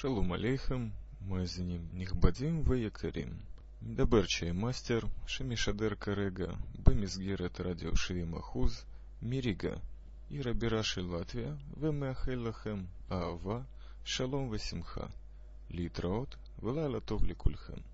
Шалом алейхем, мазиним нихбадим ваякарим. Медаберчай мастер, Шемишадер Карега, Бемизгирет Радио Швимахуз, Мирига, и Рабираши Латвия, Вемеахейлахем, Аава, Шалом Васимха, Литраот, Велала Товли Кульхем.